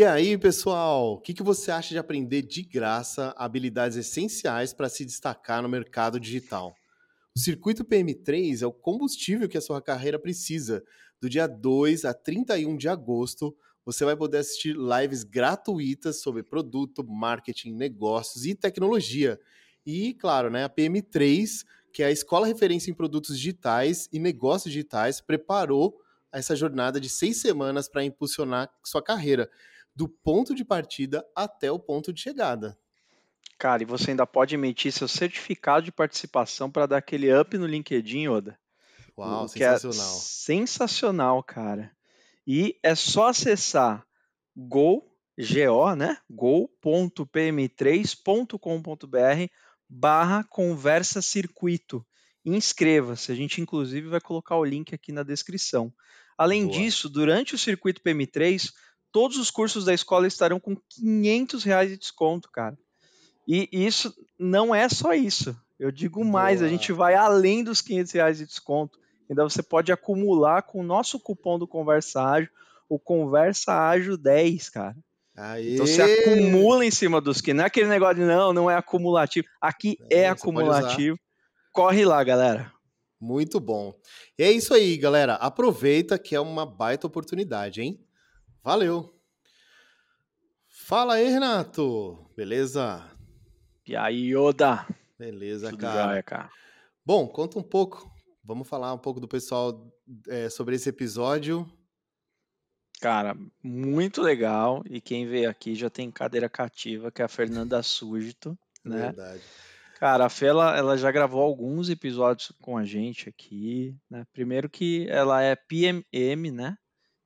E aí, pessoal, o que, que você acha de aprender de graça habilidades essenciais para se destacar no mercado digital? O circuito PM3 é o combustível que a sua carreira precisa. Do dia 2 a 31 de agosto, você vai poder assistir lives gratuitas sobre produto, marketing, negócios e tecnologia. E, claro, né, a PM3, que é a escola referência em produtos digitais e negócios digitais, preparou essa jornada de seis semanas para impulsionar sua carreira do ponto de partida até o ponto de chegada. Cara, e você ainda pode emitir seu certificado de participação para dar aquele up no LinkedIn, Oda. Uau, é sensacional. É sensacional, cara. E é só acessar go, go, né? go.pm3.com.br barra conversa circuito. Inscreva-se. A gente, inclusive, vai colocar o link aqui na descrição. Além Boa. disso, durante o circuito PM3, todos os cursos da escola estarão com 500 reais de desconto, cara. E isso não é só isso. Eu digo mais, Boa. a gente vai além dos 500 reais de desconto. Ainda você pode acumular com o nosso cupom do Conversa Ágil, o Conversa Ágil 10, cara. Aê. Então você acumula em cima dos que não é aquele negócio de não, não é acumulativo. Aqui é, é acumulativo. Corre lá, galera. Muito bom. E é isso aí, galera. Aproveita que é uma baita oportunidade, hein? Valeu. Fala aí, Renato. Beleza? E aí, Oda? Beleza, Tudo cara. Jóia, cara. Bom, conta um pouco. Vamos falar um pouco do pessoal é, sobre esse episódio. Cara, muito legal. E quem veio aqui já tem cadeira cativa, que é a Fernanda Súgito, né? Verdade. Cara, a Fê, ela, ela, já gravou alguns episódios com a gente aqui, né? Primeiro que ela é PMM, né?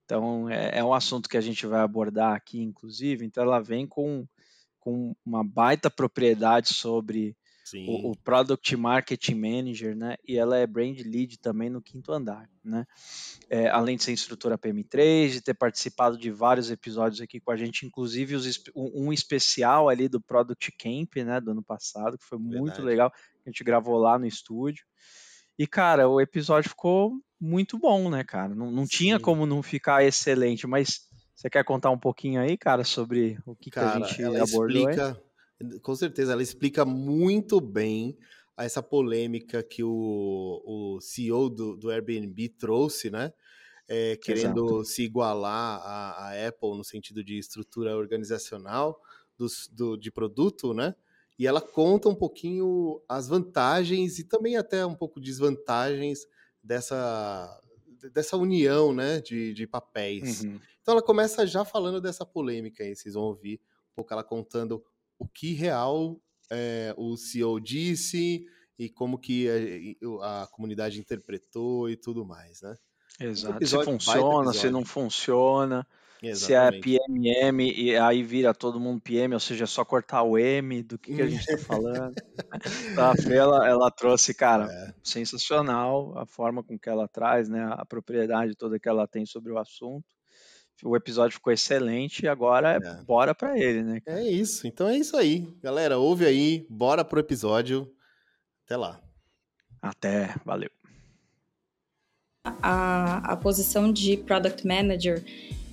Então, é, é um assunto que a gente vai abordar aqui, inclusive. Então, ela vem com com uma baita propriedade sobre o, o, Product Marketing Manager, né? E ela é Brand Lead também no quinto andar, né? É, além de ser instrutora PM3, de ter participado de vários episódios aqui com a gente, inclusive os, um, especial ali do Product Camp, né? Do ano passado, que foi Verdade. muito legal. A gente gravou lá no estúdio. E, cara, o episódio ficou muito bom, né, cara? Não, não tinha como não ficar excelente, mas você quer contar um pouquinho aí, cara, sobre o que, cara, que a gente abordou explica, aí? Com certeza, ela explica muito bem essa polêmica que o, o CEO do, do Airbnb trouxe, né? É, querendo Exato. se igualar à, à, Apple no sentido de estrutura organizacional dos, do, de produto, né? E ela conta um pouquinho as vantagens e também até um pouco desvantagens dessa, dessa união né, de, de papéis. Uhum. Então ela começa já falando dessa polêmica aí, vocês vão ouvir um pouco ela contando o que real é, o CEO disse e como que a, a, comunidade interpretou e tudo mais, né? Exato, se funciona, se não funciona. Exatamente. Se é PMM e aí vira todo mundo PM, ou seja, é só cortar o M do que, que a gente está falando. a Fê, ela, ela trouxe, cara, é. sensacional a forma com que ela traz, né, a propriedade toda que ela tem sobre o assunto. O episódio ficou excelente e agora é, bora para ele, né? Cara? É isso. Então é isso aí. Galera, ouve aí, bora pro episódio. Até lá. Até, valeu. A, a posição de Product Manager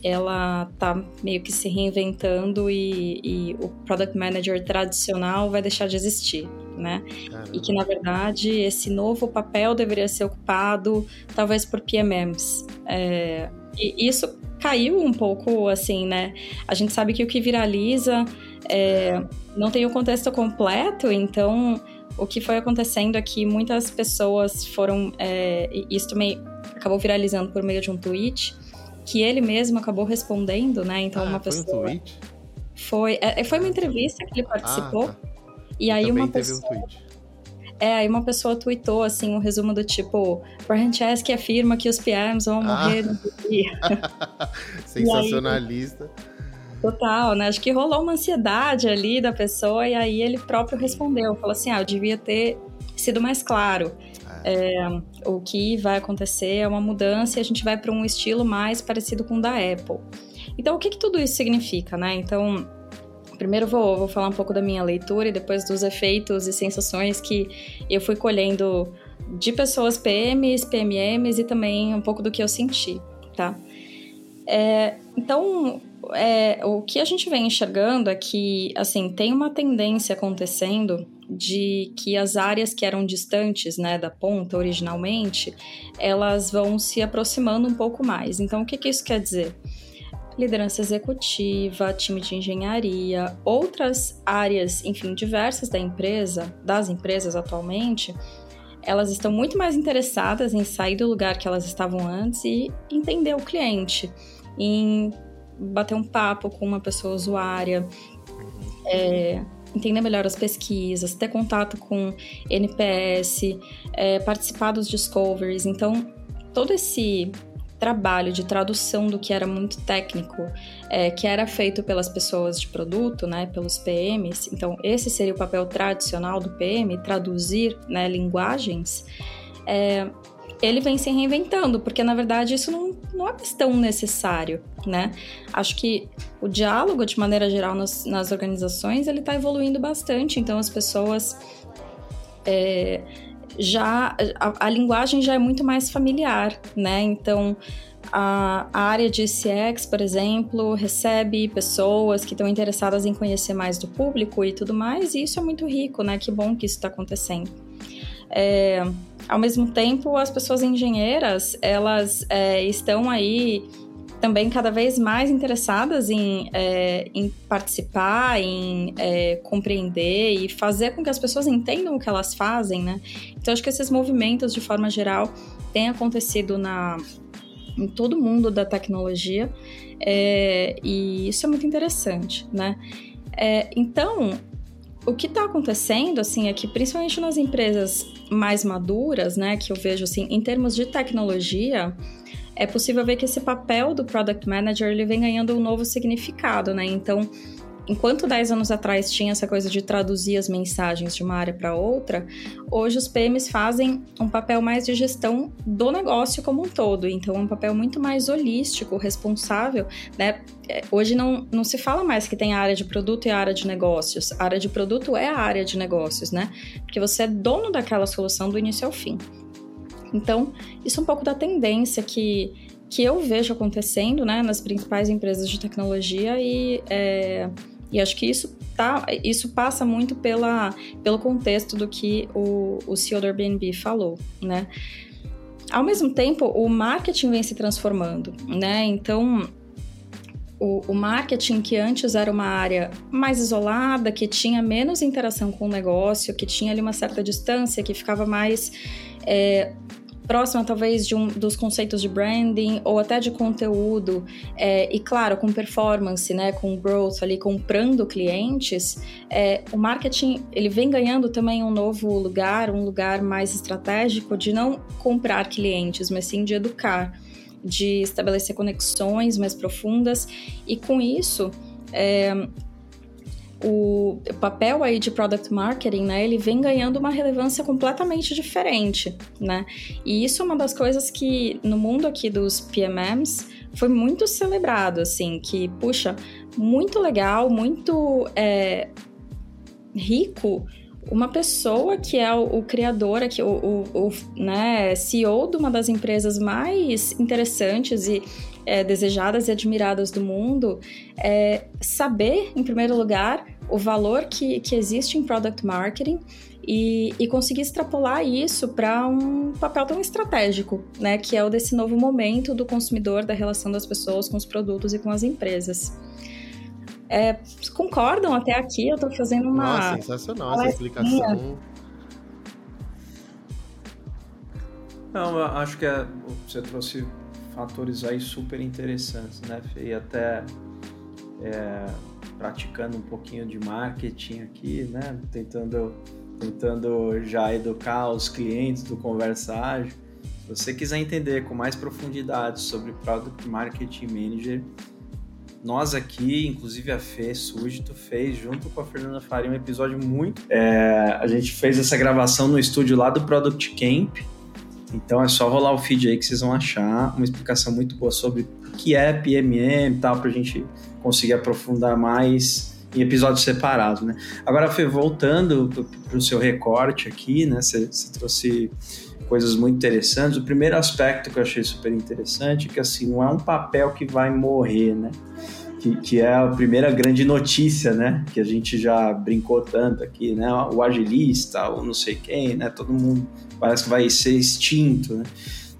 ela tá meio que se reinventando e, e, o product manager tradicional vai deixar de existir, né? Caramba. E que na verdade esse novo papel deveria ser ocupado talvez por PMMs. É, e isso caiu um pouco assim, né? A gente sabe que o que viraliza é, não tem o contexto completo, então o que foi acontecendo é que muitas pessoas foram. É, isso também acabou viralizando por meio de um tweet que ele mesmo acabou respondendo, né? Então, ah, uma pessoa. Foi um tweet? Foi, é, foi uma entrevista que ele participou. Ah, tá. E aí uma pessoa. Um é, aí uma pessoa tweetou assim um resumo do tipo: Brian Chesky afirma que os PMs vão ah. morrer no dia. Sensacionalista. Aí, total, né? Acho que rolou uma ansiedade ali da pessoa, e aí ele próprio respondeu: falou assim: ah, eu devia ter sido mais claro. É, o que vai acontecer é uma mudança e a gente vai para um estilo mais parecido com o da Apple. Então, o que, que tudo isso significa, né? Então, primeiro vou, vou falar um pouco da minha leitura e depois dos efeitos e sensações que eu fui colhendo de pessoas PMs, PMMs e também um pouco do que eu senti, tá? É, então, é, o que a gente vem enxergando é que, assim, tem uma tendência acontecendo de que as áreas que eram distantes, né, da ponta originalmente, elas vão se aproximando um pouco mais. Então, o que, que isso quer dizer? Liderança executiva, time de engenharia, outras áreas, enfim, diversas da empresa, das empresas atualmente, elas estão muito mais interessadas em sair do lugar que elas estavam antes e entender o cliente, em bater um papo com uma pessoa usuária, é, entender melhor as pesquisas, ter contato com NPS, é, participar dos discoveries. Então, todo esse trabalho de tradução do que era muito técnico, é, que era feito pelas pessoas de produto, né, pelos PMs. Então, esse seria o papel tradicional do PM, traduzir né, linguagens. É, ele vem se reinventando, porque na verdade isso não, não é tão necessário, né? Acho que o diálogo, de maneira geral, nas, nas organizações, ele está evoluindo bastante, então as pessoas. É, já a, a, linguagem já é muito mais familiar, né? Então a, a, área de CX, por exemplo, recebe pessoas que estão interessadas em conhecer mais do público e tudo mais, e isso é muito rico, né? Que bom que isso está acontecendo. É, ao mesmo tempo, as pessoas engenheiras, elas é, estão aí também cada vez mais interessadas em, é, em participar, em é, compreender e fazer com que as pessoas entendam o que elas fazem, né? Então, acho que esses movimentos, de forma geral, têm acontecido na, em todo mundo da tecnologia é, e isso é muito interessante, né? É, então, o que está acontecendo, assim, é que principalmente nas empresas mais maduras, né, que eu vejo, assim, em termos de tecnologia, é possível ver que esse papel do Product Manager, ele vem ganhando um novo significado, né? Então, enquanto 10 anos atrás tinha essa coisa de traduzir as mensagens de uma área para outra, hoje os PMs fazem um papel mais de gestão do negócio como um todo. Então, é um papel muito mais holístico, responsável, né? É, hoje não, não se fala mais que tem a área de produto e a área de negócios. A área de produto é a área de negócios, né? Porque você é dono daquela solução do início ao fim. Então, isso é um pouco da tendência que, que eu vejo acontecendo né, nas principais empresas de tecnologia e é, e acho que isso, tá, isso passa muito pela, pelo contexto do que o, o CEO do Airbnb falou, né? Ao mesmo tempo, o marketing vem se transformando, né? Então, o, o, marketing, que antes era uma área mais isolada, que tinha menos interação com o negócio, que tinha ali uma certa distância, que ficava mais é, próxima talvez de um dos conceitos de branding ou até de conteúdo é, e claro com performance né com growth ali comprando clientes é, o marketing ele vem ganhando também um novo lugar um lugar mais estratégico de não comprar clientes mas sim de educar de estabelecer conexões mais profundas e com isso é, o papel aí de product marketing, né, ele vem ganhando uma relevância completamente diferente, né? E isso é uma das coisas que no mundo aqui dos PMMs foi muito celebrado, assim, que puxa, muito legal, muito é, rico uma pessoa que é o, o criador, aqui, o, o, o, né, CEO de uma das empresas mais interessantes e é, desejadas e admiradas do mundo, é saber, em primeiro lugar, o valor que, que existe em product marketing e, e conseguir extrapolar isso para um papel tão estratégico, né, que é o desse novo momento do consumidor, da relação das pessoas com os produtos e com as empresas. É, concordam até aqui? Eu estou fazendo uma. Nossa, sensacional essa explicação. Não, eu acho que é, você trouxe fatores aí super interessantes, né, Fê? E até é, praticando um pouquinho de marketing aqui, né? Tentando, tentando já educar os clientes do Conversa. Se você quiser entender com mais profundidade sobre Product Marketing Manager, nós aqui, inclusive a Fê Súdito, fez junto com a Fernanda Faria um episódio muito. É, a gente fez essa gravação no estúdio lá do Product Camp. Então é só rolar o feed aí que vocês vão achar uma explicação muito boa sobre o que é PMM e tal, pra gente conseguir aprofundar mais em episódios separados, né? Agora, Fê, voltando para o seu recorte aqui, né? Você trouxe coisas muito interessantes. O primeiro aspecto que eu achei super interessante é que, assim, não é um papel que vai morrer, né? Que, que, é a primeira grande notícia, né? Que a gente já brincou tanto aqui, né? O agilista, o não sei quem, né? Todo mundo parece que vai ser extinto, né?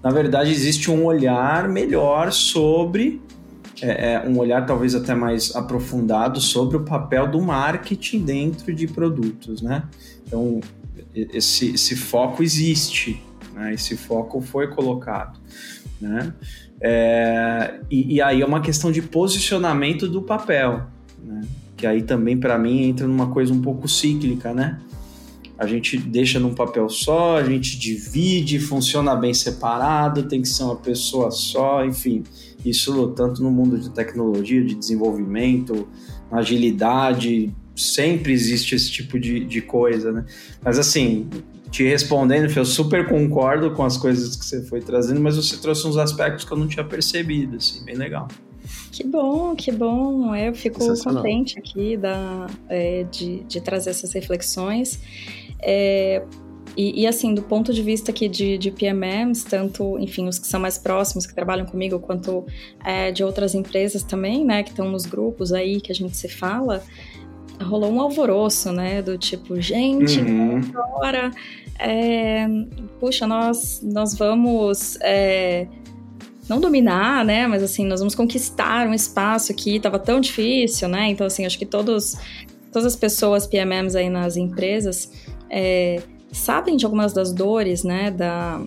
Na verdade, existe um olhar melhor sobre é, é, um olhar talvez até mais aprofundado sobre o papel do marketing dentro de produtos, né? Então, esse, esse foco existe, né? Esse foco foi colocado, né? É, e, e, aí é uma questão de posicionamento do papel, né? que aí também para mim entra numa coisa um pouco cíclica, né? A gente deixa num papel só, a gente divide, funciona bem separado, tem que ser uma pessoa só, enfim. Isso tanto no mundo de tecnologia, de desenvolvimento, agilidade, sempre existe esse tipo de, de coisa, né? Mas assim, te respondendo, eu super concordo com as coisas que você foi trazendo, mas você trouxe uns aspectos que eu não tinha percebido, assim, bem legal. Que bom, que bom. É, eu fico contente aqui da, é, de, de trazer essas reflexões. É, e, e, assim, do ponto de vista aqui de, de PMMs, tanto, enfim, os que são mais próximos, que trabalham comigo, quanto é, de outras empresas também, né, que estão nos grupos aí que a gente se fala, rolou um alvoroço, né, do tipo, gente, uhum. agora é, puxa, nós, nós vamos é, não dominar, né? Mas assim, nós vamos conquistar um espaço que estava tão difícil, né? Então, assim, acho que todos, todas as pessoas PMMs aí nas empresas é, sabem de algumas das dores, né? Da,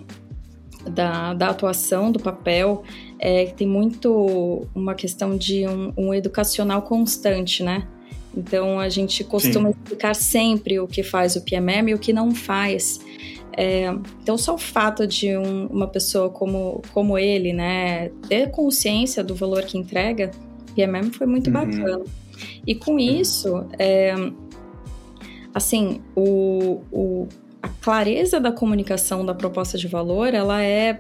da, da atuação do papel, é, tem muito uma questão de um, um educacional constante, né? Então a gente costuma Sim. explicar sempre o que faz o PMM e o que não faz. É, então só o fato de um, uma pessoa como, como ele, né, ter consciência do valor que entrega, PMM foi muito uhum. bacana. E com isso, é, assim, o, o, a clareza da comunicação da proposta de valor, ela é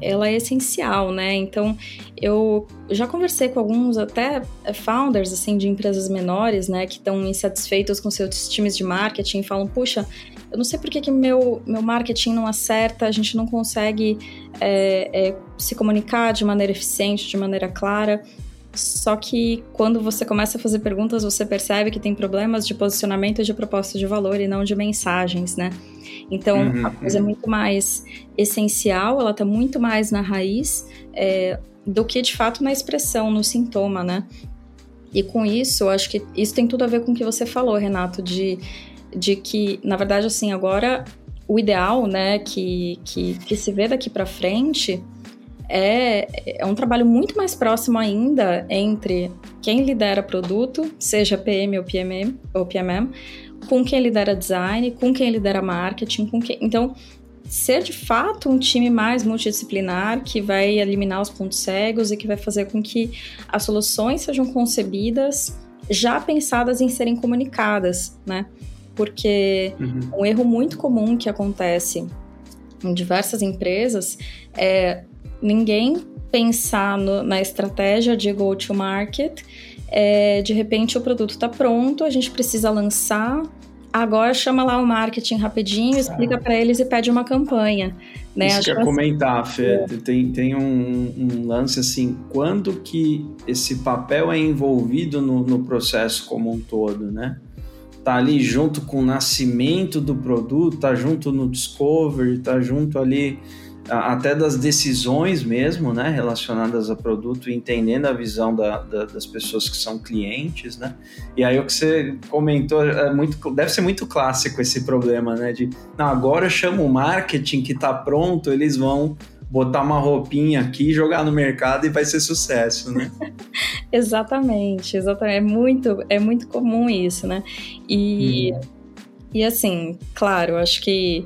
ela é essencial, né? Então, eu já conversei com alguns até founders assim de empresas menores, né, que estão insatisfeitos com seus times de marketing, e falam: "Puxa, eu não sei por que, que meu, meu marketing não acerta, a gente não consegue é, é, se comunicar de maneira eficiente, de maneira clara. Só que quando você começa a fazer perguntas, você percebe que tem problemas de posicionamento de proposta de valor e não de mensagens, né? Então, uhum, a coisa é uhum. muito mais essencial, ela está muito mais na raiz é, do que de fato na expressão, no sintoma, né? E com isso, eu acho que isso tem tudo a ver com o que você falou, Renato, de, de que, na verdade, assim, agora o ideal, né, que, que, que se vê daqui para frente é, é um trabalho muito mais próximo ainda entre quem lidera produto, seja PM ou PMM, ou PMM com quem lidera design, com quem lidera marketing, com quem... Então, ser de fato um time mais multidisciplinar que vai eliminar os pontos cegos e que vai fazer com que as soluções sejam concebidas já pensadas em serem comunicadas, né? Porque uhum. um erro muito comum que acontece em diversas empresas é ninguém pensar no, na estratégia de go-to-market. É, de repente o produto está pronto, a gente precisa lançar. Agora chama lá o marketing rapidinho, explica para eles e pede uma campanha. Né? Isso que eu comentar, Fê, é. tem, tem um, um, lance assim, quando que esse papel é envolvido no, no processo como um todo, né? Tá ali junto com o nascimento do produto, tá junto no discovery, tá junto ali até das decisões mesmo, né, relacionadas a produto, entendendo a visão da, da, das pessoas que são clientes, né? E aí o que você comentou é muito, deve ser muito clássico esse problema, né? De, não, agora chama o marketing que está pronto, eles vão botar uma roupinha aqui, jogar no mercado e vai ser sucesso, né? exatamente, exatamente. É muito, é muito comum isso, né? E, hum. e assim, claro, acho que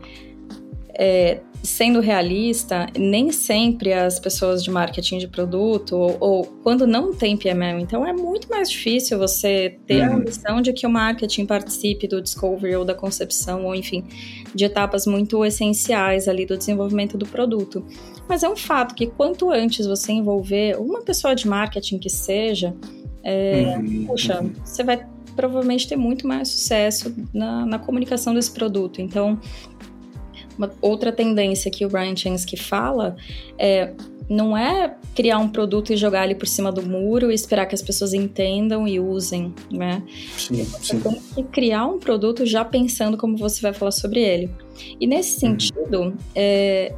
é, sendo realista, nem sempre as pessoas de marketing de produto, ou, ou, quando não tem PMM, então é muito mais difícil você ter uhum. a ambição de que o marketing participe do discovery ou da concepção, ou enfim, de etapas muito essenciais ali do desenvolvimento do produto. Mas é um fato que quanto antes você envolver uma pessoa de marketing que seja, é, uhum. puxa, uhum. você vai provavelmente ter muito mais sucesso na, na comunicação desse produto. Então, uma outra tendência que o Brian Chesky fala é não é criar um produto e jogar ele por cima do muro e esperar que as pessoas entendam e usem, né? Sim, você sim. tem que criar um produto já pensando como você vai falar sobre ele. E nesse uhum. sentido, uhum. é,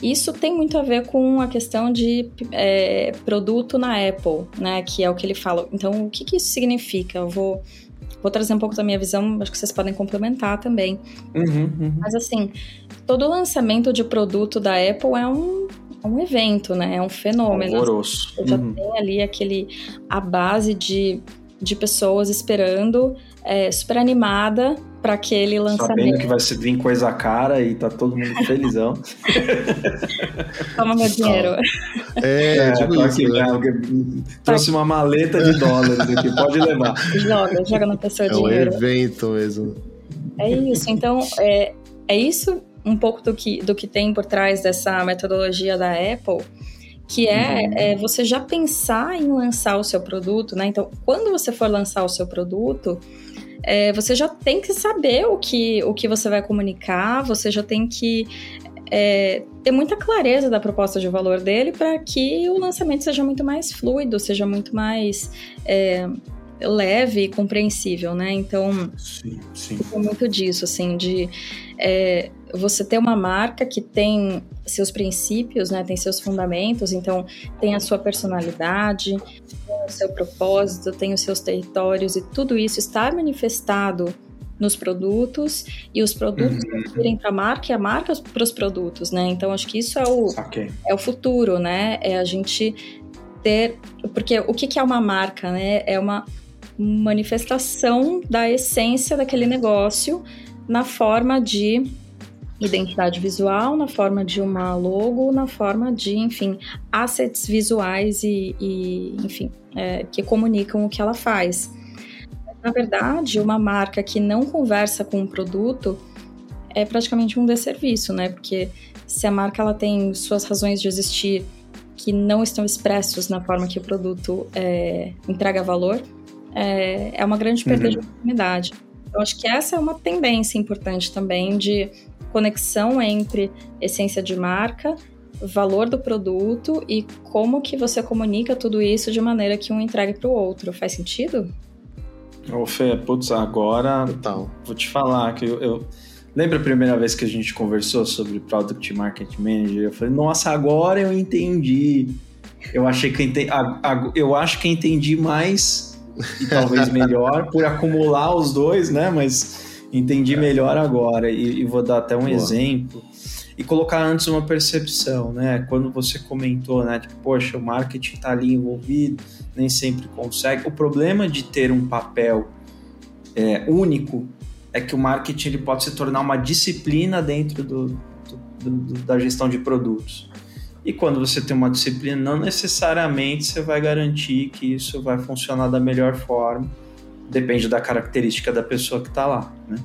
isso tem muito a ver com a questão de é, produto na Apple, né? Que é o que ele fala. Então, o que, que isso significa? Eu vou Vou trazer um pouco da minha visão, acho que vocês podem complementar também. Uhum, uhum. Mas assim, todo lançamento de produto da Apple é um, é um evento, né? É um fenômeno. Horroroso. Já uhum. tem ali aquele a base de, de pessoas esperando, é, super animada para aquele lançamento. Sabendo que vai vir coisa cara e tá todo mundo felizão. Toma meu dinheiro. É, é tipo isso, aqui, né? Trouxe uma maleta de dólares aqui, pode levar. Joga, joga na pessoa é dinheiro. É um evento mesmo. É isso, então é, é isso um pouco do que, do que tem por trás dessa metodologia da Apple, que é, uhum. é, você já pensar em lançar o seu produto, né? Então, quando você for lançar o seu produto, é, você já tem que saber o que, o que você vai comunicar, você já tem que é, ter muita clareza da proposta de valor dele para que o lançamento seja muito mais fluido, seja muito mais é, leve e compreensível, né? Então, sim, sim. é muito disso, assim, de é, você ter uma marca que tem seus princípios, né? Tem seus fundamentos, então tem a sua personalidade, tem o seu propósito, tem os seus territórios e tudo isso está manifestado nos produtos e os produtos uhum. irem para a marca e a marca para os produtos, né? Então acho que isso é o, okay. é o futuro, né? É a gente ter. Porque o que, que é uma marca, né? É uma manifestação da essência daquele negócio na forma de identidade visual, na forma de uma logo, na forma de, enfim, assets visuais e, e enfim, é, que comunicam o que ela faz. Na verdade, uma marca que não conversa com o um produto é praticamente um desserviço, né? Porque se a marca ela tem suas razões de existir que não estão expressos na forma que o produto é, entrega valor, é, é uma grande perda uhum. de oportunidade. Eu acho que essa é uma tendência importante também de conexão entre essência de marca, valor do produto e como que você comunica tudo isso de maneira que um entregue para o outro. Faz sentido? Ô Fê, putz, agora Total. vou te falar que eu, eu... Lembra a primeira vez que a gente conversou sobre Product Market Manager? Eu falei, nossa, agora eu entendi. Eu achei que eu, entendi, eu acho que entendi mais e talvez melhor por acumular os dois, né? Mas entendi melhor agora e, e vou dar até um Boa. exemplo e colocar antes uma percepção, né? Quando você comentou, né? Tipo, poxa, o marketing está ali envolvido, nem sempre consegue. O problema de ter um papel é, único é que o marketing ele pode se tornar uma disciplina dentro do, do, do, da gestão de produtos. E quando você tem uma disciplina, não necessariamente você vai garantir que isso vai funcionar da melhor forma. Depende da característica da pessoa que está lá. Né?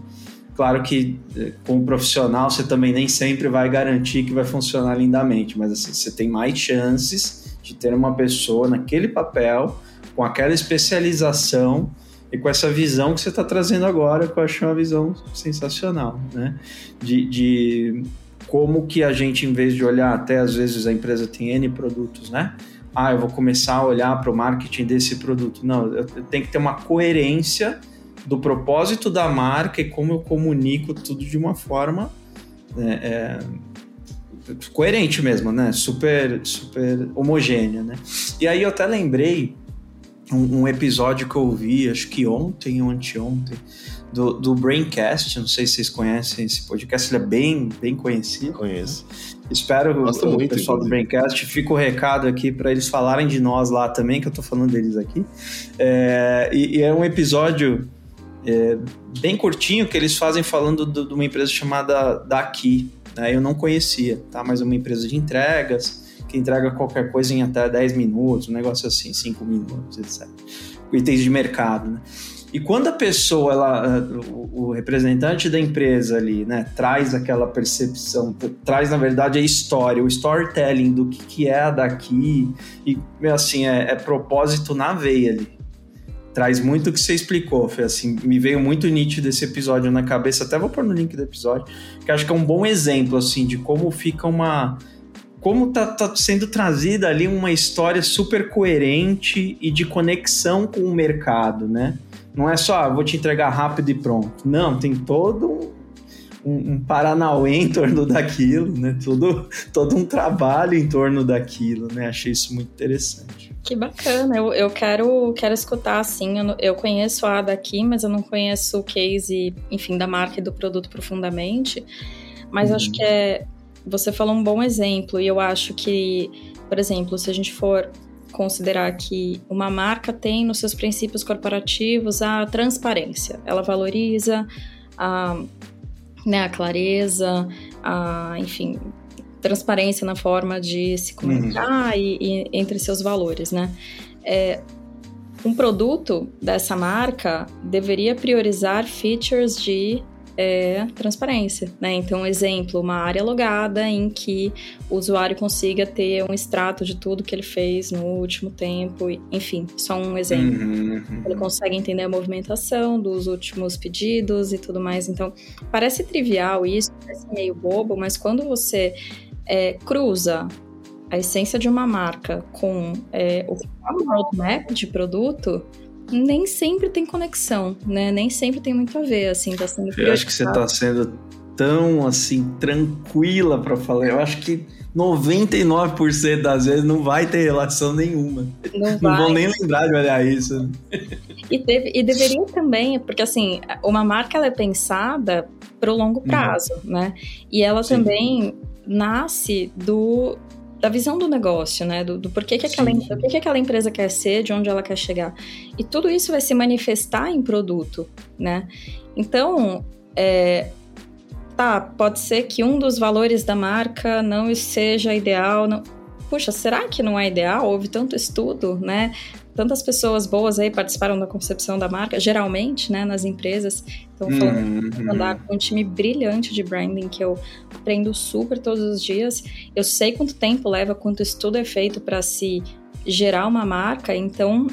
Claro que, eh, como profissional, você também nem sempre vai garantir que vai funcionar lindamente, mas assim, você tem mais chances de ter uma pessoa naquele papel, com aquela especialização e com essa visão que você está trazendo agora, que eu acho uma visão sensacional, né? De, de como que a gente, em vez de olhar, até às vezes a empresa tem N produtos, né? Ah, eu vou começar a olhar para o marketing desse produto. Não, eu tenho que ter uma coerência do propósito da marca e como eu comunico tudo de uma forma né, é, coerente mesmo, né? Super, super homogênea, né? E aí eu até lembrei um, um episódio que eu ouvi, acho que ontem ou anteontem, do, do Braincast. Não sei se vocês conhecem esse podcast, ele é bem, bem conhecido. Conheço. Espero Gosto o, muito, o pessoal inclusive. do Braincast. Fica o recado aqui para eles falarem de nós lá também, que eu tô falando deles aqui. É, e, e, é um episódio é, bem curtinho que eles fazem falando de uma empresa chamada Daqui. Né? Eu não conhecia, tá? Mas é uma empresa de entregas que entrega qualquer coisa em até 10 minutos, um negócio assim, 5 minutos, etc. Itens de mercado, né? E quando a pessoa, ela, o, representante da empresa ali, né, traz aquela percepção, traz na verdade a história, o storytelling do que, que é a daqui, e assim, é, é propósito na veia ali. Traz muito o que você explicou, foi assim, me veio muito nítido esse episódio na cabeça, até vou pôr no link do episódio, que acho que é um bom exemplo, assim, de como fica uma como tá, tá sendo trazida ali uma história super coerente e de conexão com o mercado, né? Não é só, ah, vou te entregar rápido e pronto. Não, tem todo um, um paranauê em torno daquilo, né? Todo, todo um trabalho em torno daquilo, né? Achei isso muito interessante. Que bacana, eu, eu quero, quero escutar, assim, eu, eu conheço a daqui, mas eu não conheço o case, enfim, da marca e do produto profundamente, mas uhum. acho que é, você falou um bom exemplo, e eu acho que, por exemplo, se a gente for considerar que uma marca tem nos seus princípios corporativos a transparência, ela valoriza a, né, a clareza, a, enfim, transparência na forma de se comunicar uhum. e, e, entre seus valores, né? É, um produto dessa marca deveria priorizar features de é, transparência, né? Então, exemplo, uma área logada em que o usuário consiga ter um extrato de tudo que ele fez no último tempo, enfim, só um exemplo. Uhum. Ele consegue entender a movimentação dos últimos pedidos e tudo mais. Então, parece trivial isso, parece meio bobo, mas quando você é, cruza a essência de uma marca com é, o roadmap de produto, nem sempre tem conexão, né? Nem sempre tem muito a ver, assim, tá sendo Eu acho que você tá sendo tão, assim, tranquila para falar. Eu acho que 99% das vezes não vai ter relação nenhuma. Não, não vão nem lembrar de olhar isso. E, deve, e deveria também, porque assim, uma marca ela é pensada para o longo uhum. prazo, uhum. né? E ela Sim. também nasce do da visão do negócio, né? Do, do porquê que aquela, do que, que aquela empresa quer ser, de onde ela quer chegar. E tudo isso vai se manifestar em produto, né? Então, é, tá, pode ser que um dos valores da marca não seja ideal. Não... Puxa, será que não é ideal? Houve tanto estudo, né? Tantas pessoas boas aí participaram da concepção da marca, geralmente, né, nas empresas. Então, falando uhum. andar com um time brilhante de branding que eu aprendo super todos os dias. Eu sei quanto tempo leva, quanto estudo é feito para se gerar uma marca, então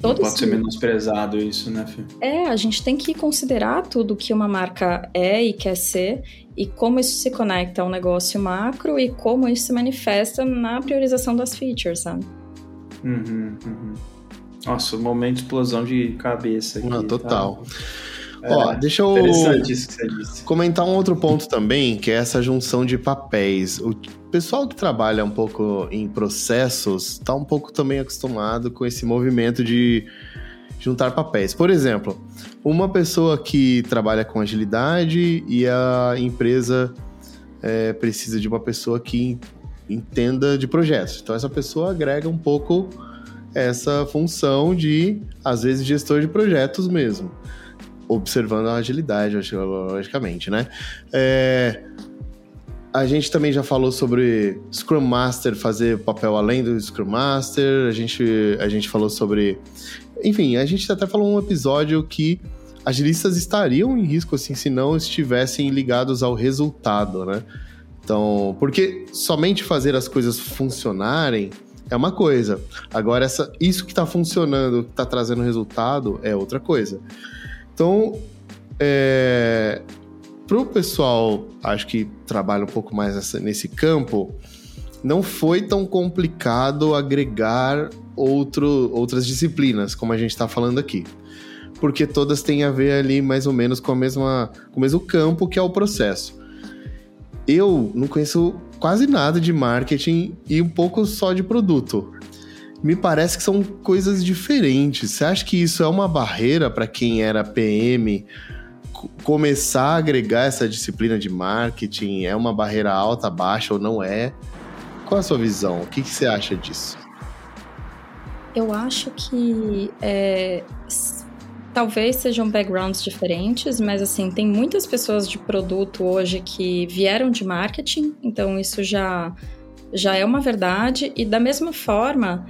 Todo pode ser menosprezado isso, né, Fih? É, a gente tem que considerar tudo que uma marca é e quer ser e como isso se conecta ao negócio macro e como isso se manifesta na priorização das features, sabe? Uhum, uhum. Nossa, momento de explosão de cabeça aqui. Não, total. Tá? Ó, é, deixa eu comentar um outro ponto também, que é essa junção de papéis. O pessoal que trabalha um pouco em processos está um pouco também acostumado com esse movimento de juntar papéis. Por exemplo, uma pessoa que trabalha com agilidade e a empresa é, precisa de uma pessoa que entenda de projetos. Então essa pessoa agrega um pouco essa função de, às vezes, gestor de projetos mesmo, observando a agilidade, logicamente, né? É, a gente também já falou sobre Scrum Master fazer papel além do Scrum Master, a gente, a gente falou sobre. Enfim, a gente até falou um episódio que agilistas estariam em risco assim se não estivessem ligados ao resultado, né? Então, porque somente fazer as coisas funcionarem é uma coisa. Agora, essa, isso que está funcionando, que está trazendo resultado, é outra coisa. Então, é, para o pessoal, acho que trabalha um pouco mais nessa, nesse campo, não foi tão complicado agregar outro, outras disciplinas, como a gente está falando aqui. Porque todas têm a ver ali mais ou menos com, a mesma, com o mesmo campo que é o processo eu não conheço quase nada de marketing e um pouco só de produto. Me parece que são coisas diferentes. Você acha que isso é uma barreira para quem era PM começar a agregar essa disciplina de marketing? É uma barreira alta, baixa ou não é? Qual a sua visão? O que, que você acha disso? Eu acho que é, Talvez sejam backgrounds diferentes, mas assim, tem muitas pessoas de produto hoje que vieram de marketing, então isso já, já é uma verdade. E da mesma forma,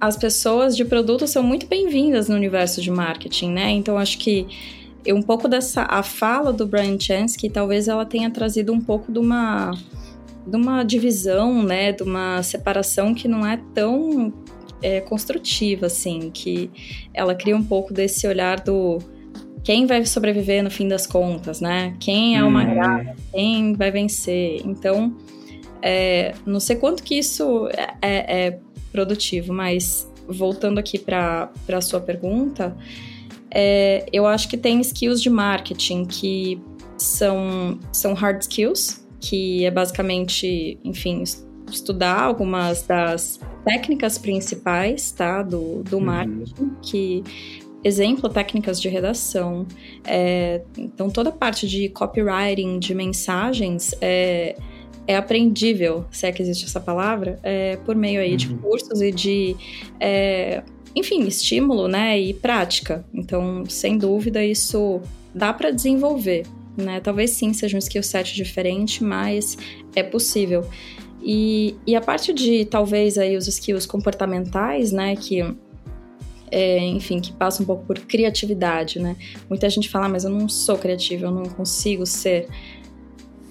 as pessoas de produto são muito bem-vindas no universo de marketing, né? Então acho que um pouco dessa a fala do Brian Chansky, talvez ela tenha trazido um pouco de uma de uma divisão, né, de uma separação que não é tão é, construtiva, assim, que ela cria um pouco desse olhar do quem vai sobreviver no fim das contas, né? Quem é o uhum. quem vai vencer. Então, é, não sei quanto que isso é, é, é produtivo, mas voltando aqui para a sua pergunta, é, eu acho que tem skills de marketing que são, são hard skills, que é basicamente, enfim, estudar algumas das técnicas principais, tá, do, do uhum. marketing, que exemplo, técnicas de redação. É, então, toda a parte de copywriting, de mensagens, é, é aprendível, se é que existe essa palavra, é, por meio aí uhum. de cursos e de, é, enfim, estímulo, né, e prática. Então, sem dúvida, isso dá para desenvolver, né? Talvez sim seja um skill set diferente, mas é possível. E, e a parte de talvez aí os skills comportamentais, né, que é, enfim, que passa um pouco por criatividade, né? Muita gente fala, ah, mas eu não sou criativa, eu não consigo ser.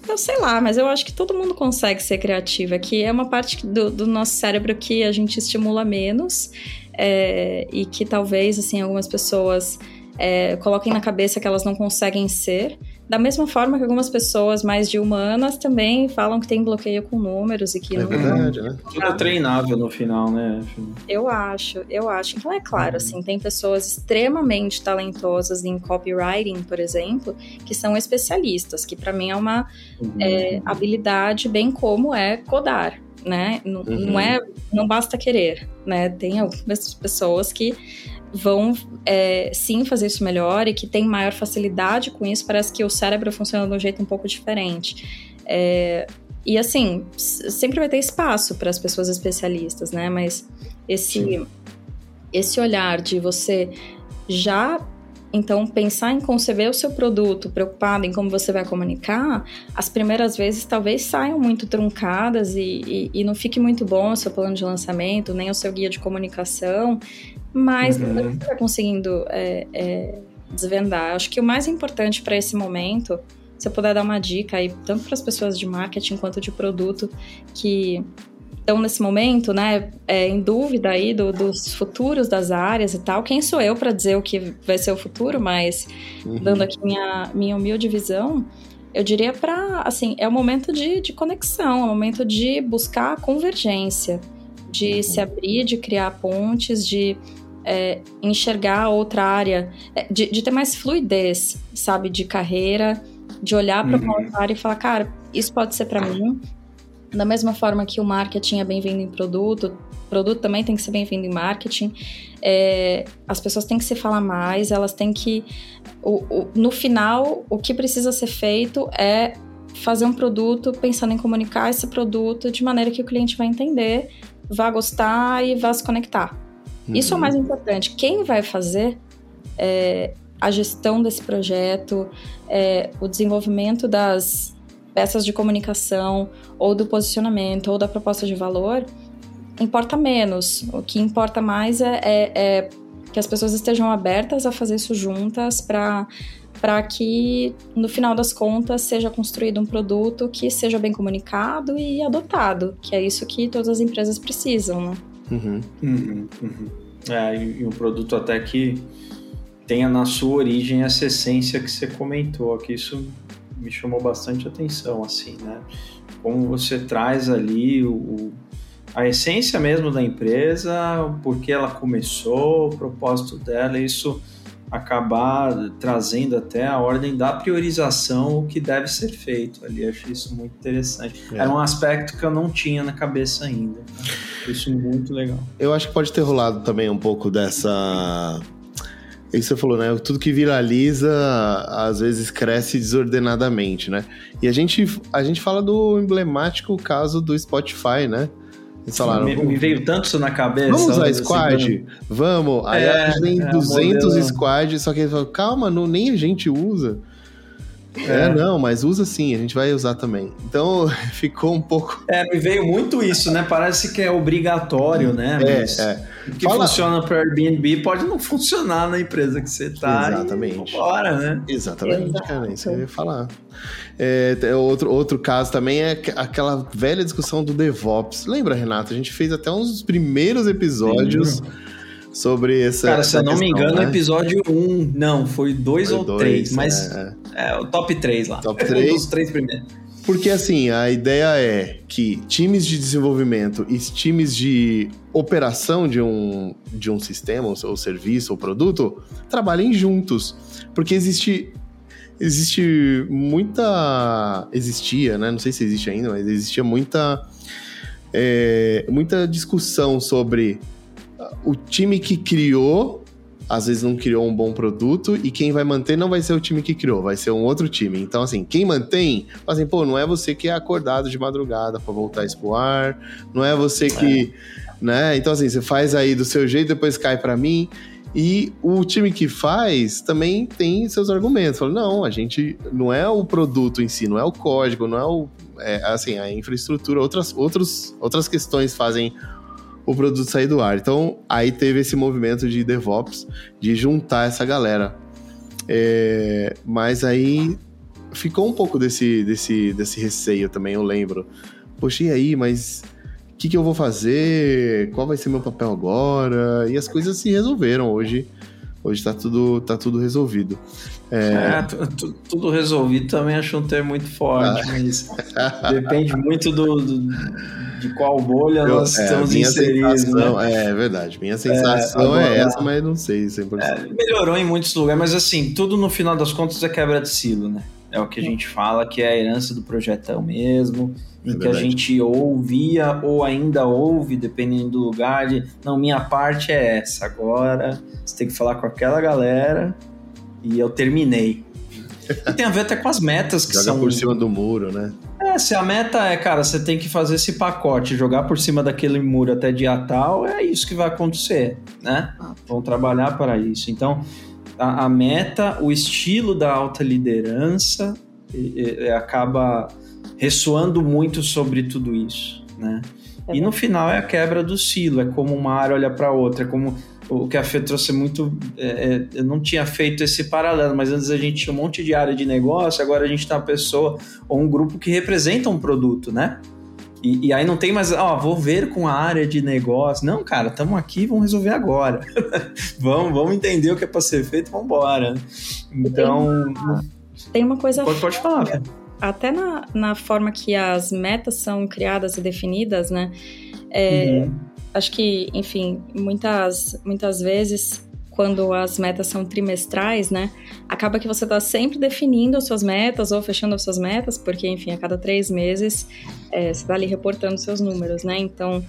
Eu sei lá, mas eu acho que todo mundo consegue ser criativa, que é uma parte do, do nosso cérebro que a gente estimula menos é, e que talvez, assim, algumas pessoas é, coloquem na cabeça que elas não conseguem ser. Da mesma forma que algumas pessoas mais de humanas também falam que tem bloqueio com números e que é não. Verdade, né? Tudo é treinável no final, né? Eu acho, eu acho. Então é claro, assim, tem pessoas extremamente talentosas em copywriting, por exemplo, que são especialistas, que para mim é uma uhum. é, habilidade bem como é codar né? Não, uhum. não é, não basta querer, né? Tem algumas pessoas que vão é, sim fazer isso melhor e que tem maior facilidade com isso. Parece que o cérebro funciona de um jeito um pouco diferente. É, e assim, sempre vai ter espaço para as pessoas especialistas, né? Mas esse, esse olhar de você já então, pensar em conceber o seu produto, preocupado em como você vai comunicar, as primeiras vezes talvez saiam muito truncadas e, e, e não fique muito bom o seu plano de lançamento, nem o seu guia de comunicação mas uhum. você está conseguindo é, é, desvendar. Acho que o mais importante para esse momento, se eu puder dar uma dica aí, tanto para as pessoas de marketing quanto de produto que estão nesse momento, né, é, em dúvida aí do, dos futuros das áreas e tal. Quem sou eu para dizer o que vai ser o futuro? Mas uhum. dando aqui minha, minha humilde visão, eu diria para, assim, é o momento de, de conexão, é o momento de buscar convergência, de uhum. se abrir, de criar pontes, de é, enxergar outra área, é, de, de, ter mais fluidez, sabe, de carreira, de olhar para uma uhum. outra área e falar, cara, isso pode ser para mim. Da mesma forma que o marketing é bem-vindo em produto, produto também tem que ser bem-vindo em marketing. É, as pessoas têm que se falar mais, elas têm que. O, o, no final, o que precisa ser feito é fazer um produto pensando em comunicar esse produto de maneira que o cliente vai entender, vá gostar e vá se conectar. Uhum. Isso é o mais importante. Quem vai fazer é, a gestão desse projeto, é, o desenvolvimento das peças de comunicação, ou do posicionamento, ou da proposta de valor, importa menos. O que importa mais é, é, é que as pessoas estejam abertas a fazer isso juntas para para que no final das contas seja construído um produto que seja bem comunicado e adotado, que é isso que todas as empresas precisam, né? Uhum. Uhum, uhum. É, e um produto até que tenha na sua origem essa essência que você comentou, que isso me chamou bastante atenção, assim, né? Como você traz ali o, a essência mesmo da empresa, por que ela começou, o propósito dela, isso acabar trazendo até a ordem da priorização o que deve ser feito ali. Acho isso muito interessante. É. Era um aspecto que eu não tinha na cabeça ainda. Isso muito legal. Eu acho que pode ter rolado também um pouco dessa. Isso você falou, né? Tudo que viraliza às vezes cresce desordenadamente, né? E a gente, a gente fala do emblemático caso do Spotify, né? Eles falaram, me, me, veio tanto isso na cabeça. Vamos usar squad? Assim, vamos. Aí é, a gente tem é, 200 modelo. squads, só que ele falou, calma, não, nem a gente usa. É. é. não, mas usa sim, a gente vai usar também. Então ficou um pouco. É, me veio muito isso, né? Parece que é obrigatório, né? É, mas é. O que Fala... funciona para Airbnb pode não funcionar na empresa que você tá. Exatamente. Bora, né? Exatamente, Exato. cara. Isso que eu ia falar. É, outro, outro caso também é aquela velha discussão do DevOps. Lembra, Renato? A gente fez até uns dos primeiros episódios. Sobre essa. Cara, se eu não questão, me engano, né? episódio 1. Um, não, foi 2 ou 3, mas é, é. é, o top 3 lá. Top 3. Um dos três primeiros. Porque assim, a ideia é que times de desenvolvimento e times de operação de um, de um sistema, ou serviço, ou produto, trabalhem juntos. Porque existe existe muita. Existia, né? Não sei se existe ainda, mas existia muita. É, muita discussão sobre o time que criou às vezes não criou um bom produto e quem vai manter não vai ser o time que criou, vai ser um outro time. Então, assim, quem mantém, assim, pô, não é você que é acordado de madrugada para voltar isso pro ar, não é você que, é. né? Então, assim, você faz aí do seu jeito, depois cai para mim. E o time que faz também tem seus argumentos. Fala, não, a gente não é o produto em si, não é o código, não é o. É, assim, a infraestrutura, outras, outros, outras questões fazem o produto sair do ar. Então, aí teve esse movimento de DevOps de juntar essa galera. É, mas aí ficou um pouco desse, desse, desse receio também, eu lembro. Poxa, e aí, mas o que, que eu vou fazer? Qual vai ser meu papel agora? E as coisas se resolveram hoje. Hoje tá tudo, tá tudo resolvido. É, é tudo resolvido também acho um termo muito forte, ah. mas depende muito do, do de qual bolha eu, nós é, estamos inseridos. Né? É, é verdade. Minha sensação é, é essa, mas não sei 100%. É, melhorou em muitos lugares, mas assim, tudo no final das contas é quebra de silo, né? É o que a gente fala que é a herança do projetão mesmo, em é que a gente ouvia ou ainda ouve, dependendo do lugar, de, não, minha parte é essa, agora você tem que falar com aquela galera e eu terminei. E tem a ver até com as metas que Joga são. por cima do muro, né? É, se a meta é, cara, você tem que fazer esse pacote, jogar por cima daquele muro até dia tal, é isso que vai acontecer, né? Vão trabalhar para isso. Então, a, a meta, o estilo da alta liderança e, e, acaba ressoando muito sobre tudo isso, né? É e no final é a quebra do silo, é como uma área olha para outra, é como o que a Fê trouxe muito. É, é, eu não tinha feito esse paralelo, mas antes a gente tinha um monte de área de negócio, agora a gente tem uma pessoa ou um grupo que representa um produto, né? E, e aí não tem mais, ó, vou ver com a área de negócio. Não, cara, estamos aqui, vamos resolver agora. vamos, vamos entender o que é para ser feito, vamos embora. Então. Tem uma, tem uma coisa. Pode, pode falar, Fê. Até na, na forma que as metas são criadas e definidas, né? É, uhum acho que, enfim, muitas, muitas vezes quando as metas são trimestrais, né? Acaba que você está sempre definindo as suas metas ou fechando as suas metas, porque, enfim, a cada três meses é, você está ali reportando seus números, né? Então,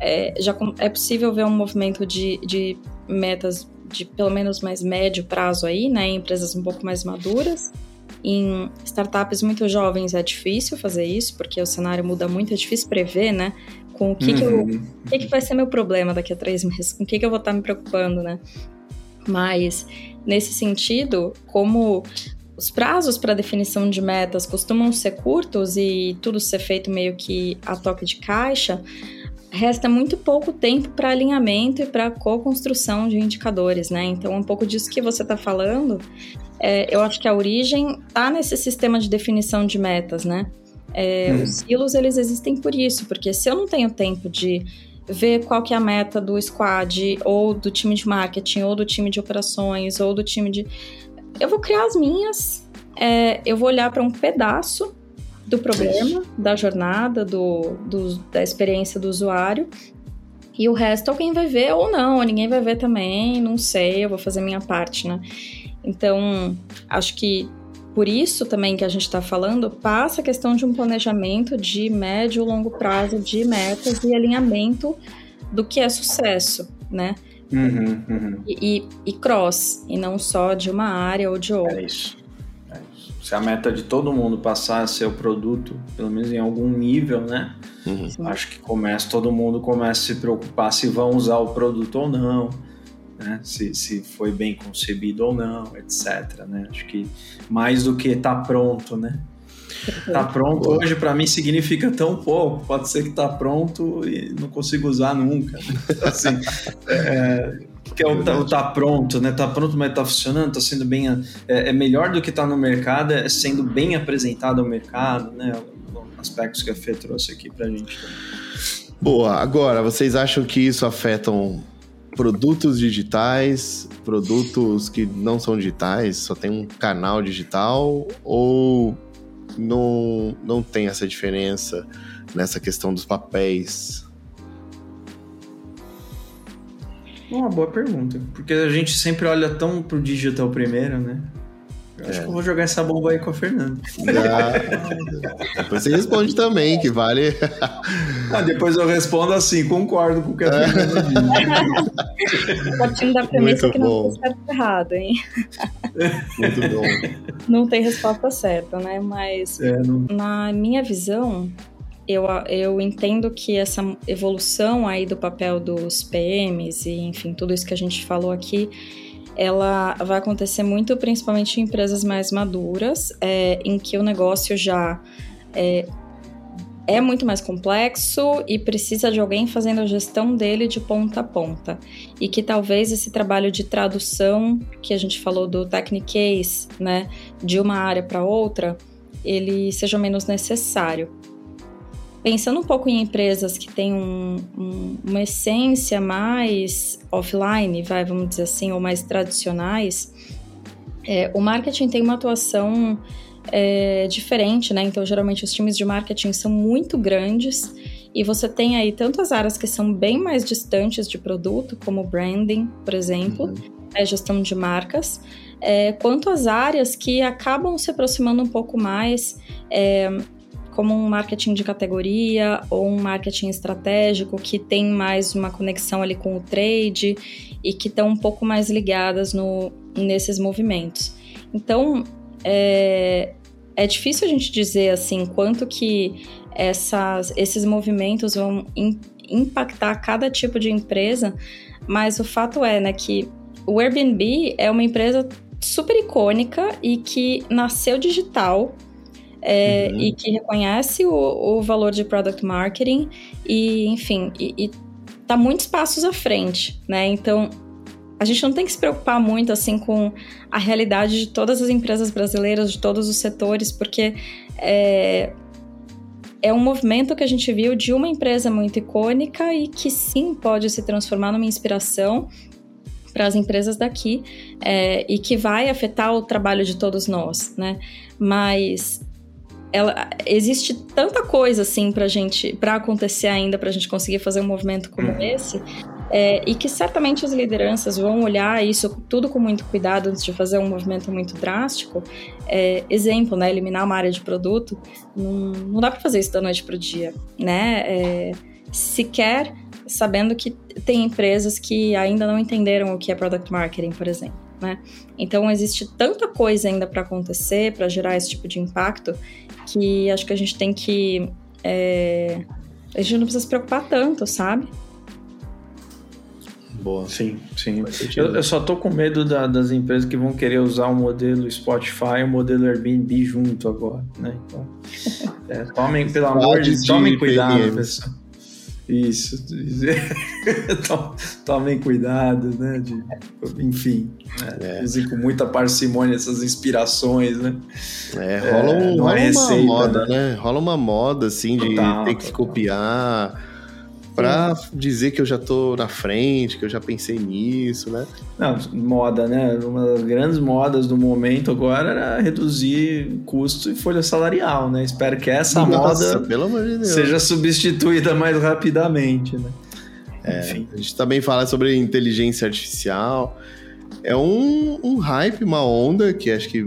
é, já é possível ver um movimento de, de metas de pelo menos mais médio prazo aí, né? Em empresas um pouco mais maduras. Em startups muito jovens é difícil fazer isso, porque o cenário muda muito, é difícil prever, né? Com o que, uhum. que, eu, uhum. que, que vai ser meu problema daqui a três meses, com o que, que eu vou estar me preocupando, né? Mas, nesse sentido, como os prazos para definição de metas costumam ser curtos e tudo ser feito meio que a toque de caixa, resta muito pouco tempo para alinhamento e para co-construção de indicadores, né? Então, um pouco disso que você está falando, é, eu acho que a origem está nesse sistema de definição de metas, né? É, hum. Os silos, eles existem por isso, porque se eu não tenho tempo de ver qual que é a meta do squad, ou do time de marketing, ou do time de operações, ou do time de... Eu vou criar as minhas, é, eu vou olhar para um pedaço do problema, da jornada, do, do, da experiência do usuário, e o resto alguém vai ver ou não, ninguém vai ver também, não sei, eu vou fazer minha parte, né? Então, acho que por isso também que a gente está falando, passa a questão de um planejamento de médio e longo prazo de metas e alinhamento do que é sucesso, né? Uhum, uhum. E, e, e, cross, e não só de uma área ou de outra. É isso. é isso. Se a meta de todo mundo passar a ser o produto, pelo menos em algum nível, né? Uhum. Acho que começa, todo mundo começa a se preocupar se vão usar o produto ou não né? Se, se foi bem concebido ou não, etc. Né? Acho que mais do que tá pronto, né? Tá pronto hoje para mim significa tão pouco. Pode ser que tá pronto e não consigo usar nunca. Né? Assim, é, que é o, tá, o tá pronto, né? Tá pronto, mas tá funcionando, tá sendo bem. É, é melhor do que tá no mercado, é sendo bem apresentado ao mercado, né? Aspectos que a Fê trouxe aqui pra gente. Boa, agora, vocês acham que isso afeta um produtos digitais, produtos que não são digitais, só tem um canal digital, ou não, não, tem essa diferença nessa questão dos papéis? Uma boa pergunta, porque a gente sempre olha tão pro digital primeiro, né? Eu acho é. que eu vou jogar essa bomba aí com a Fernanda. Ah, depois você responde também, que vale. ah, depois eu respondo assim, concordo com o que a Fernanda disse. Partindo da premissa que não tem certo errado, hein? Muito bom. Não tem resposta certa, né? Mas é, não... na minha visão, eu, eu entendo que essa evolução aí do papel dos PMs e, enfim, tudo isso que a gente falou aqui ela vai acontecer muito principalmente em empresas mais maduras, é, em que o negócio já é, é muito mais complexo e precisa de alguém fazendo a gestão dele de ponta a ponta. E que talvez esse trabalho de tradução que a gente falou do Technicase, né, de uma área para outra, ele seja menos necessário pensando um pouco em empresas que têm um, um, uma essência mais offline, vai, vamos dizer assim, ou mais tradicionais, é, o marketing tem uma atuação é, diferente, né? Então, geralmente os times de marketing são muito grandes e você tem aí tantas áreas que são bem mais distantes de produto, como branding, por exemplo, uhum. é, gestão de marcas, é, quanto as áreas que acabam se aproximando um pouco mais é, como um marketing de categoria ou um marketing estratégico que tem mais uma conexão ali com o trade e que estão um pouco mais ligadas no, nesses movimentos. Então, é, é difícil a gente dizer assim quanto que essas, esses movimentos vão in, impactar cada tipo de empresa, mas o fato é né, que o Airbnb é uma empresa super icônica e que nasceu digital é, uhum. e que reconhece o, o, valor de product marketing e, enfim, e, e tá muitos passos à frente, né? Então, a gente não tem que se preocupar muito assim com a realidade de todas as empresas brasileiras, de todos os setores, porque é, é um movimento que a gente viu de uma empresa muito icônica e que sim pode se transformar numa inspiração para as empresas daqui é, e que vai afetar o trabalho de todos nós, né? Mas ela existe tanta coisa assim para gente para acontecer ainda para a gente conseguir fazer um movimento como uhum. esse é, e que certamente as lideranças vão olhar isso tudo com muito cuidado antes de fazer um movimento muito drástico é, exemplo né eliminar uma área de produto não, não dá para fazer isso da noite para o dia né é, sequer sabendo que tem empresas que ainda não entenderam o que é product marketing por exemplo né? Então existe tanta coisa ainda para acontecer, para gerar esse tipo de impacto, que acho que a gente tem que. É... A gente não precisa se preocupar tanto, sabe? Boa. Sim, sim. Eu, eu, só tô com medo da, das empresas que vão querer usar o modelo Spotify e o modelo Airbnb junto agora, né? Então, é, tomem, pelo amor de Deus, tomem cuidado, pessoal. Isso. Tomem cuidado, né? De, enfim, né? é. usem com muita parcimônia essas inspirações, né? É, rola, um, é, rola receita, uma moda, né? Rola uma moda, assim, de ter que total. copiar para dizer que eu já tô na frente, que eu já pensei nisso, né? Não, moda, né? Uma das grandes modas do momento agora era reduzir custo e folha salarial, né? Espero que essa Nossa, moda de seja substituída mais rapidamente, né? É, Enfim. A gente também fala sobre inteligência artificial. É um, um hype, uma onda que acho que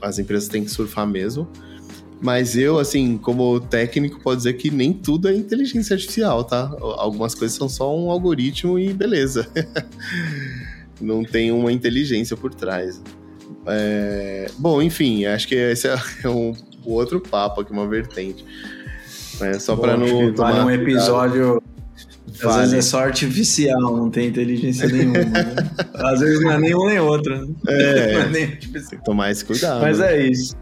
as empresas têm que surfar mesmo. Mas eu, assim, como técnico, posso dizer que nem tudo é inteligência artificial, tá? Algumas coisas são só um algoritmo e beleza. Não tem uma inteligência por trás. É... Bom, enfim, acho que esse é um outro papo aqui, uma vertente. É só para não tomar vale um episódio. Vale. Às vezes é só artificial, não tem inteligência nenhuma. Né? Às vezes não é nenhum nem outro. Né? É, é nem tem que tomar esse cuidado. Mas é isso.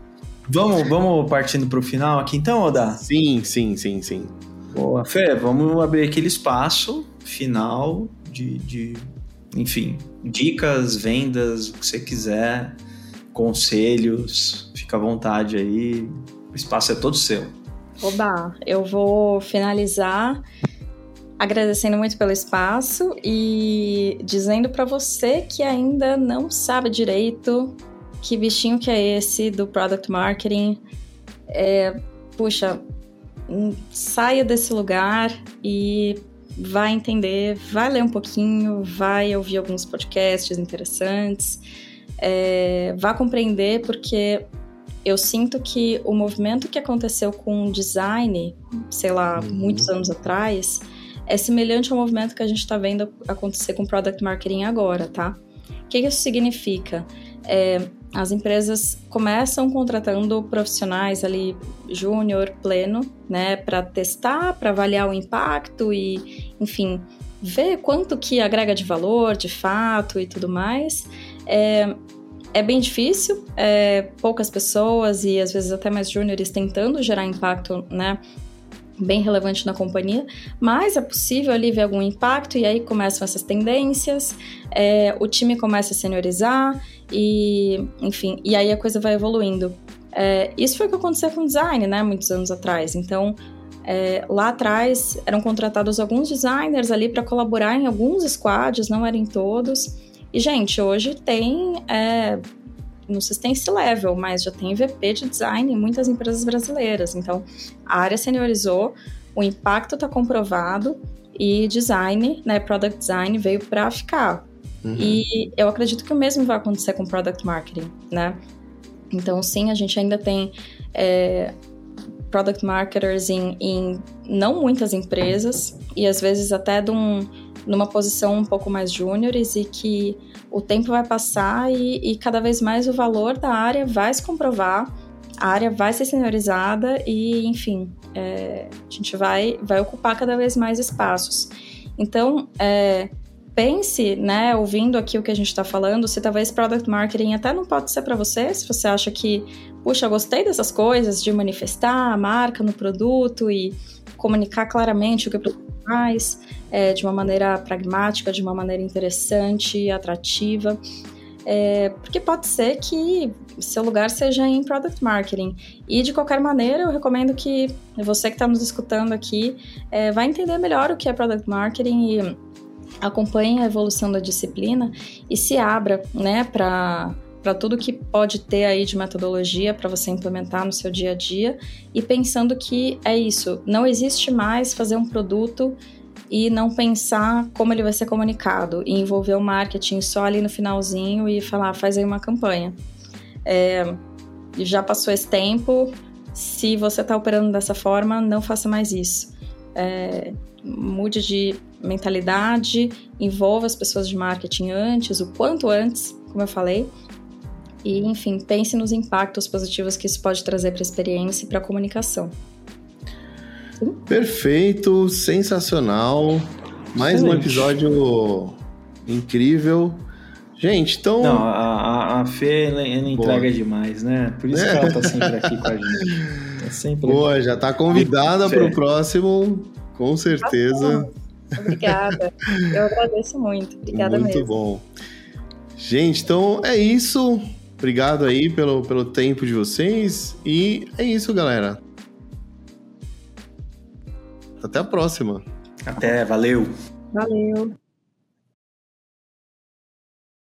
Vamos, vamos partindo para o final aqui então, Oda? Sim, sim, sim, sim. Boa. Fê, vamos abrir aquele espaço final de, de enfim, dicas, vendas, o que você quiser, conselhos, fica à vontade aí. O espaço é todo seu. Oba, eu vou finalizar agradecendo muito pelo espaço e dizendo para você que ainda não sabe direito que bichinho que é esse do product marketing? é, puxa, hum, saia desse lugar e vai entender, vai ler um pouquinho, vai ouvir alguns podcasts interessantes, é, vai compreender, porque eu sinto que o movimento que aconteceu com o design, sei lá, uhum. muitos anos atrás, é semelhante ao movimento que a gente está vendo acontecer com product marketing agora, tá? O que isso significa? É, as empresas começam contratando profissionais ali júnior, pleno, né, para testar, para avaliar o impacto e, enfim, ver quanto que agrega de valor, de fato e tudo mais. É, é bem difícil, é, poucas pessoas e às vezes até mais júniores tentando gerar impacto, né, bem relevante na companhia, mas é possível ali ver algum impacto e aí começam essas tendências, é, o time começa a seniorizar e, enfim, e aí a coisa vai evoluindo. É, isso foi o que aconteceu com o design, né, muitos anos atrás. Então, é, lá atrás eram contratados alguns designers ali para colaborar em alguns squads, não eram todos. E, gente, hoje tem não sei se tem esse level, mas já tem VP de design em muitas empresas brasileiras. Então, a área seniorizou, o impacto está comprovado e design, né, product design veio para ficar. Uhum. E eu acredito que o mesmo vai acontecer com product marketing, né? Então, sim, a gente ainda tem é, product marketers em, em, não muitas empresas e às vezes até de um, numa posição um pouco mais júniores e que o tempo vai passar e, e cada vez mais o valor da área vai se comprovar, a área vai ser seniorizada e, enfim, é, a gente vai, vai ocupar cada vez mais espaços. Então, é, pense, né, ouvindo aqui o que a gente está falando, se talvez product marketing até não pode ser para você, se você acha que, puxa, gostei dessas coisas, de manifestar a marca no produto e comunicar claramente o que o produto faz, é, de uma maneira pragmática, de uma maneira interessante, atrativa. É, porque pode ser que seu lugar seja em product marketing. E de qualquer maneira, eu recomendo que você que está nos escutando aqui é, vai entender melhor o que é product marketing e acompanhe a evolução da disciplina e se abra, né, para para tudo que pode ter aí de metodologia para você implementar no seu dia a dia e pensando que é isso, não existe mais fazer um produto e não pensar como ele vai ser comunicado e envolver o marketing só ali no finalzinho e falar, ah, faz aí uma campanha. É, já passou esse tempo, se você está operando dessa forma, não faça mais isso. É, mude de mentalidade, envolva as pessoas de marketing antes, o quanto antes, como eu falei, e, enfim, pense nos impactos positivos que isso pode trazer para a experiência e para a comunicação. Perfeito, sensacional. Mais Excelente. um episódio incrível. Gente, então. Não, a, a Fê ela, ela entrega demais, né? Por isso é. que ela tá sempre aqui com a gente. Tá sempre Boa, já tá convidada para o próximo, com certeza. Tá Obrigada. Eu agradeço muito. Obrigada muito mesmo. Muito bom. Gente, então é isso. Obrigado aí pelo, pelo tempo de vocês. E é isso, galera. Até a próxima. Até, valeu. Valeu.